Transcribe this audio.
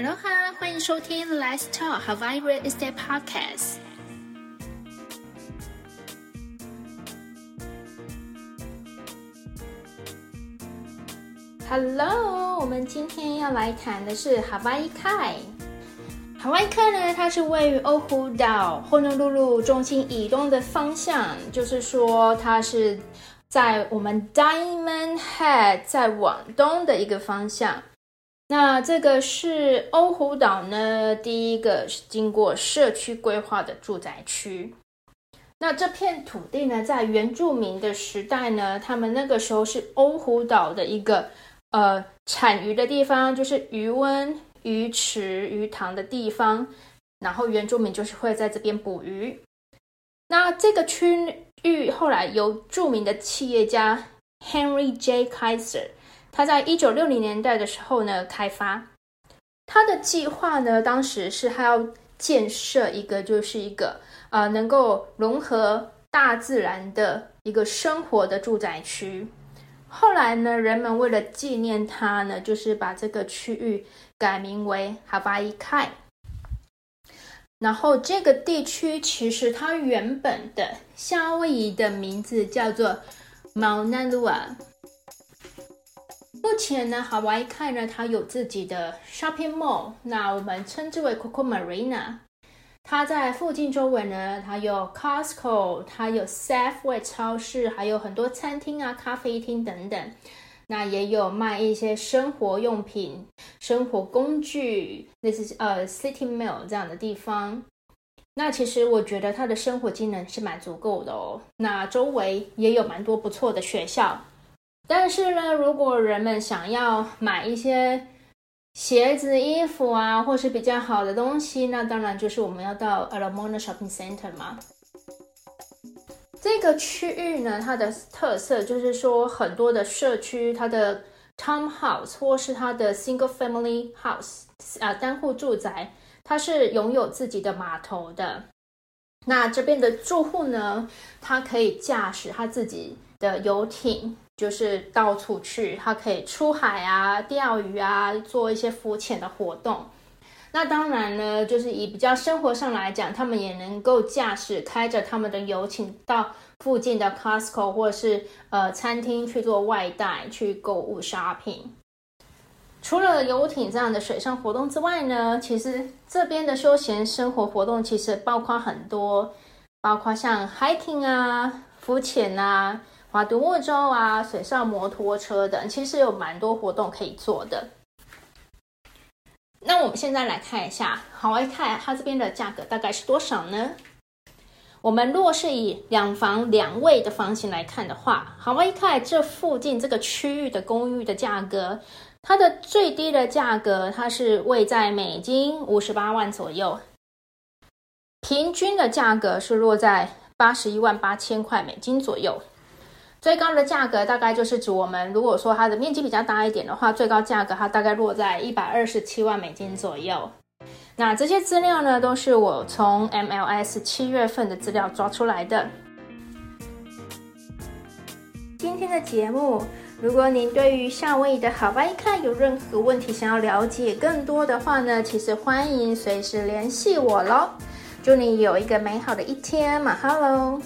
Hello 哈，欢迎收听 Let's Talk Hawaii Real Estate Podcast。Hello，我们今天要来谈的是 Hawaii Kai。Hawaii Kai 呢，它是位于欧胡岛后诺露露中心以东的方向，就是说它是在我们 Diamond Head 在往东的一个方向。那这个是欧胡岛呢，第一个是经过社区规划的住宅区。那这片土地呢，在原住民的时代呢，他们那个时候是欧胡岛的一个呃产鱼的地方，就是鱼温、鱼池、鱼塘的地方。然后原住民就是会在这边捕鱼。那这个区域后来由著名的企业家 Henry J. Kaiser。他在一九六零年代的时候呢，开发他的计划呢，当时是他要建设一个，就是一个呃，能够融合大自然的一个生活的住宅区。后来呢，人们为了纪念他呢，就是把这个区域改名为哈巴伊凯。然后这个地区其实它原本的夏威夷的名字叫做 Mauna Loa。前呢，好玩一看呢，它有自己的 shopping mall，那我们称之为 Coco Marina。它在附近周围呢，它有 Costco，它有 Safeway 超市，还有很多餐厅啊、咖啡厅等等。那也有卖一些生活用品、生活工具，类似呃 City Mall 这样的地方。那其实我觉得它的生活机能是蛮足够的哦。那周围也有蛮多不错的学校。但是呢，如果人们想要买一些鞋子、衣服啊，或是比较好的东西，那当然就是我们要到 Alamona Shopping Center 嘛。这个区域呢，它的特色就是说，很多的社区，它的 townhouse 或是它的 single family house 啊，单户住宅，它是拥有自己的码头的。那这边的住户呢，他可以驾驶他自己的游艇。就是到处去，他可以出海啊、钓鱼啊，做一些浮潜的活动。那当然呢，就是以比较生活上来讲，他们也能够驾驶开着他们的游艇到附近的 Costco 或者是呃餐厅去做外带、去购物 shopping。除了游艇这样的水上活动之外呢，其实这边的休闲生活活动其实包括很多，包括像 hiking 啊、浮潜啊。划独木舟啊，水上摩托车等，其实有蛮多活动可以做的。那我们现在来看一下，好外看它这边的价格大概是多少呢？我们若是以两房两卫的房型来看的话，好外看这附近这个区域的公寓的价格，它的最低的价格它是位在美金五十八万左右，平均的价格是落在八十一万八千块美金左右。最高的价格大概就是指我们如果说它的面积比较大一点的话，最高价格它大概落在一百二十七万美金左右。那这些资料呢，都是我从 MLS 七月份的资料抓出来的。今天的节目，如果您对于夏威夷的好玩一看有任何问题想要了解更多的话呢，其实欢迎随时联系我喽。祝你有一个美好的一天，马哈喽。